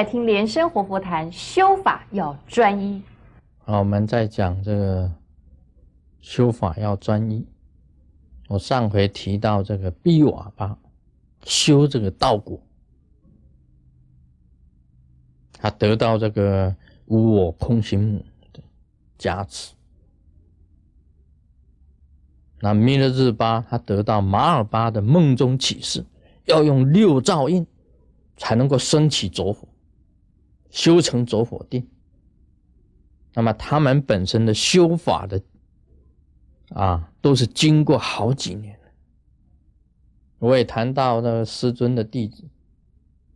来听莲生活佛谈修法要专一。好，我们在讲这个修法要专一。我上回提到这个逼瓦巴修这个道果，他得到这个无我空行母的加持。那弥勒日巴他得到马尔巴的梦中启示，要用六照印才能够升起着火，修成着火定。那么他们本身的修法的啊，都是经过好几年我也谈到那个师尊的弟子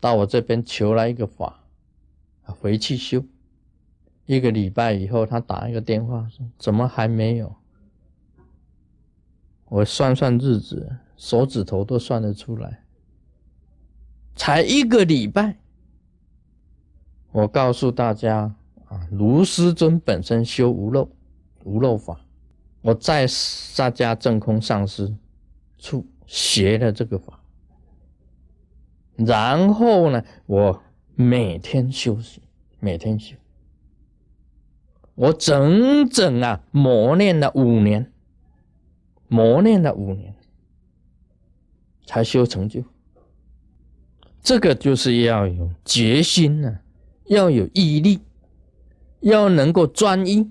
到我这边求来一个法，回去修。一个礼拜以后，他打一个电话说：“怎么还没有？”我算算日子，手指头都算得出来。才一个礼拜，我告诉大家啊，卢师尊本身修无漏，无漏法。我在萨迦正空上师处学了这个法，然后呢，我每天修行，每天修，我整整啊磨练了五年，磨练了五年，才修成就。这个就是要有决心呢，要有毅力，要能够专一。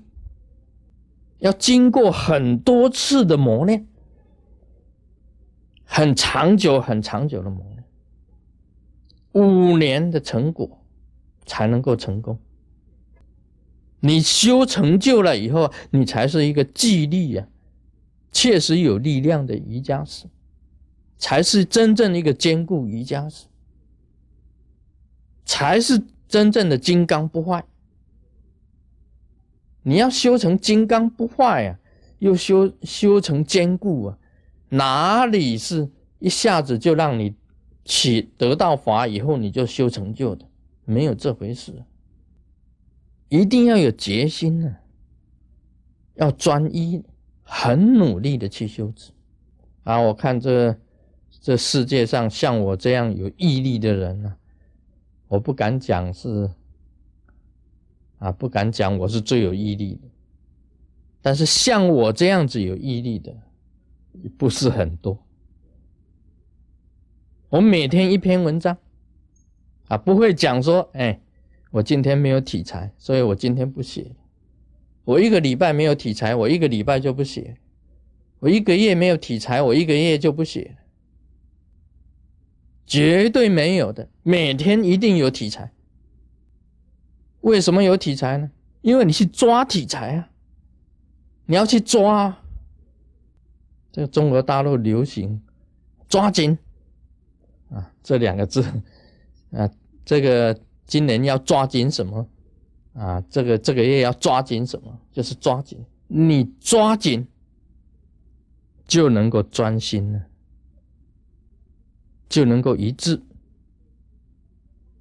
要经过很多次的磨练，很长久、很长久的磨练，五年的成果才能够成功。你修成就了以后，你才是一个纪律啊，确实有力量的瑜伽师，才是真正的一个坚固瑜伽师，才是真正的金刚不坏。你要修成金刚不坏啊，又修修成坚固啊，哪里是一下子就让你起得到法以后你就修成就的？没有这回事，一定要有决心呢，要专一，很努力的去修持。啊，我看这这世界上像我这样有毅力的人呢，我不敢讲是。啊，不敢讲我是最有毅力的，但是像我这样子有毅力的不是很多。我每天一篇文章，啊，不会讲说，哎，我今天没有题材，所以我今天不写。我一个礼拜没有题材，我一个礼拜就不写。我一个月没有题材，我一个月就不写。绝对没有的，每天一定有题材。为什么有题材呢？因为你去抓题材啊，你要去抓。这个中国大陆流行“抓紧”啊，这两个字 啊，这个今年要抓紧什么啊？这个这个月要抓紧什么？就是抓紧，你抓紧就能够专心了，就能够一致，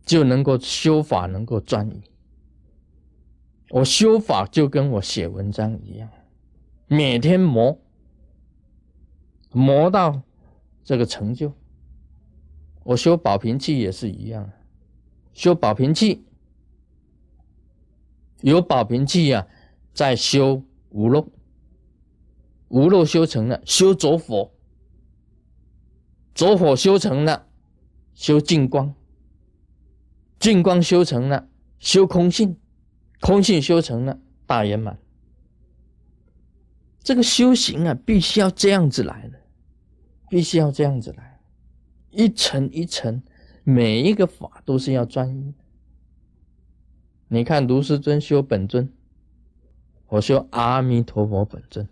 就能够修法，能够专一。我修法就跟我写文章一样，每天磨，磨到这个成就。我修保平气也是一样，修保平气，有保平气啊，在修无漏，无漏修成了，修着火，着火修成了，修净光，净光修成了，修空性。空性修成了大圆满，这个修行啊，必须要这样子来的，必须要这样子来，一层一层，每一个法都是要专一。你看卢师尊修本尊，我修阿弥陀佛本尊，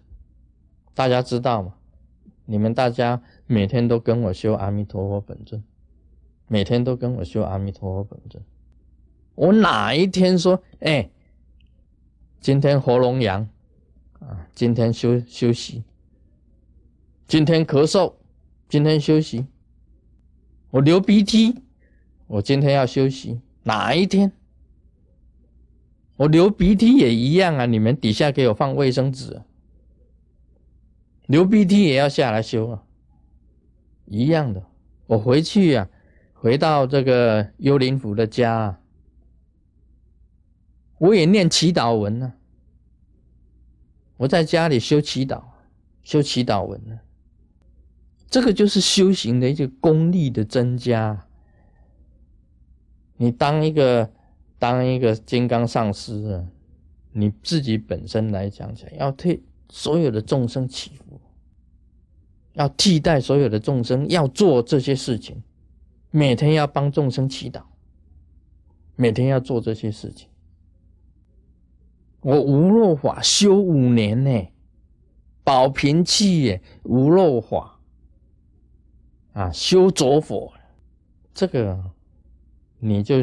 大家知道吗？你们大家每天都跟我修阿弥陀佛本尊，每天都跟我修阿弥陀佛本尊，我哪一天说，哎？今天喉咙痒，啊，今天休休息。今天咳嗽，今天休息。我流鼻涕，我今天要休息。哪一天？我流鼻涕也一样啊！你们底下给我放卫生纸。流鼻涕也要下来修啊，一样的。我回去呀，回到这个幽灵府的家，我也念祈祷文呢。我在家里修祈祷，修祈祷文呢。这个就是修行的一个功力的增加。你当一个当一个金刚上师啊，你自己本身来讲起来，要退所有的众生祈福，要替代所有的众生，要做这些事情，每天要帮众生祈祷，每天要做这些事情。我无漏法修五年呢，保平气也无漏法啊，修浊佛，这个你就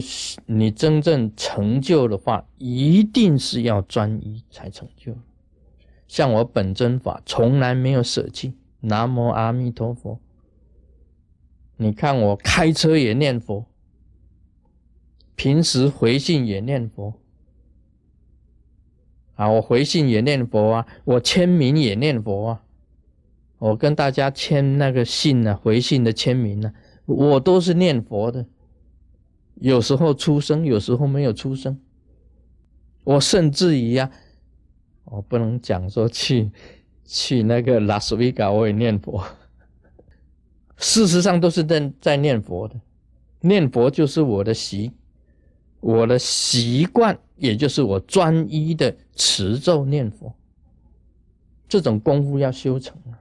你真正成就的话，一定是要专一才成就。像我本真法从来没有舍弃，南无阿弥陀佛。你看我开车也念佛，平时回信也念佛。啊，我回信也念佛啊，我签名也念佛啊，我跟大家签那个信呢，回信的签名呢，我都是念佛的。有时候出声，有时候没有出声。我甚至于呀，我不能讲说去去那个拉斯维加我也念佛，事实上都是在在念佛的，念佛就是我的习，我的习惯。也就是我专一的持咒念佛，这种功夫要修成啊，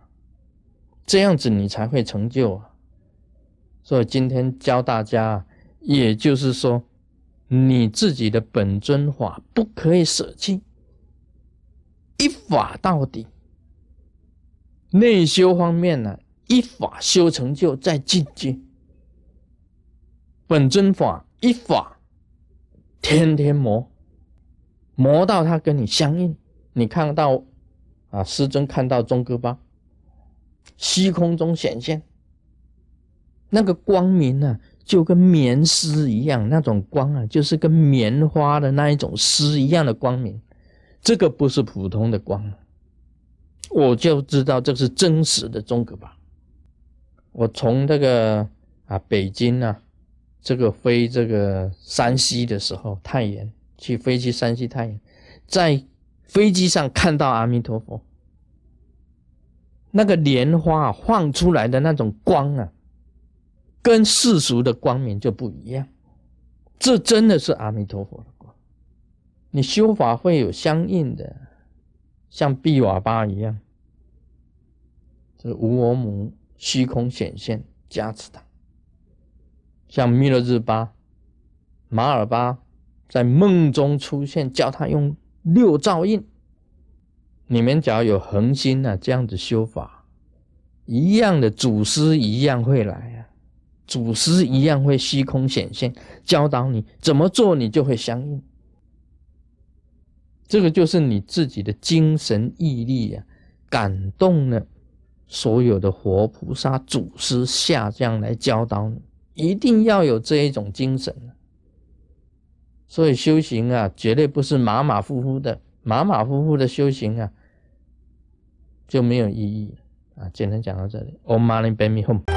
这样子你才会成就啊。所以今天教大家，也就是说，你自己的本尊法不可以舍弃，一法到底。内修方面呢，一法修成就在进阶，本尊法一法天天磨。磨到它跟你相应，你看到啊，师尊看到中哥巴，虚空中显现，那个光明啊，就跟棉丝一样，那种光啊，就是跟棉花的那一种丝一样的光明，这个不是普通的光，我就知道这是真实的中哥巴。我从这个啊北京啊，这个飞这个山西的时候，太原。去飞去山西太原，在飞机上看到阿弥陀佛，那个莲花放出来的那种光啊，跟世俗的光明就不一样。这真的是阿弥陀佛的。你修法会有相应的，像毕瓦巴一样，这无我母虚空显现加持他，像弥勒日巴、马尔巴。在梦中出现，叫他用六照印。你们只要有恒心啊，这样子修法，一样的祖师一样会来啊，祖师一样会虚空显现，教导你怎么做，你就会相应。这个就是你自己的精神毅力啊，感动了所有的活菩萨祖师下降来教导你，一定要有这一种精神。所以修行啊，绝对不是马马虎虎的，马马虎虎的修行啊，就没有意义啊。简单讲到这里，Om Mani Padme Hum。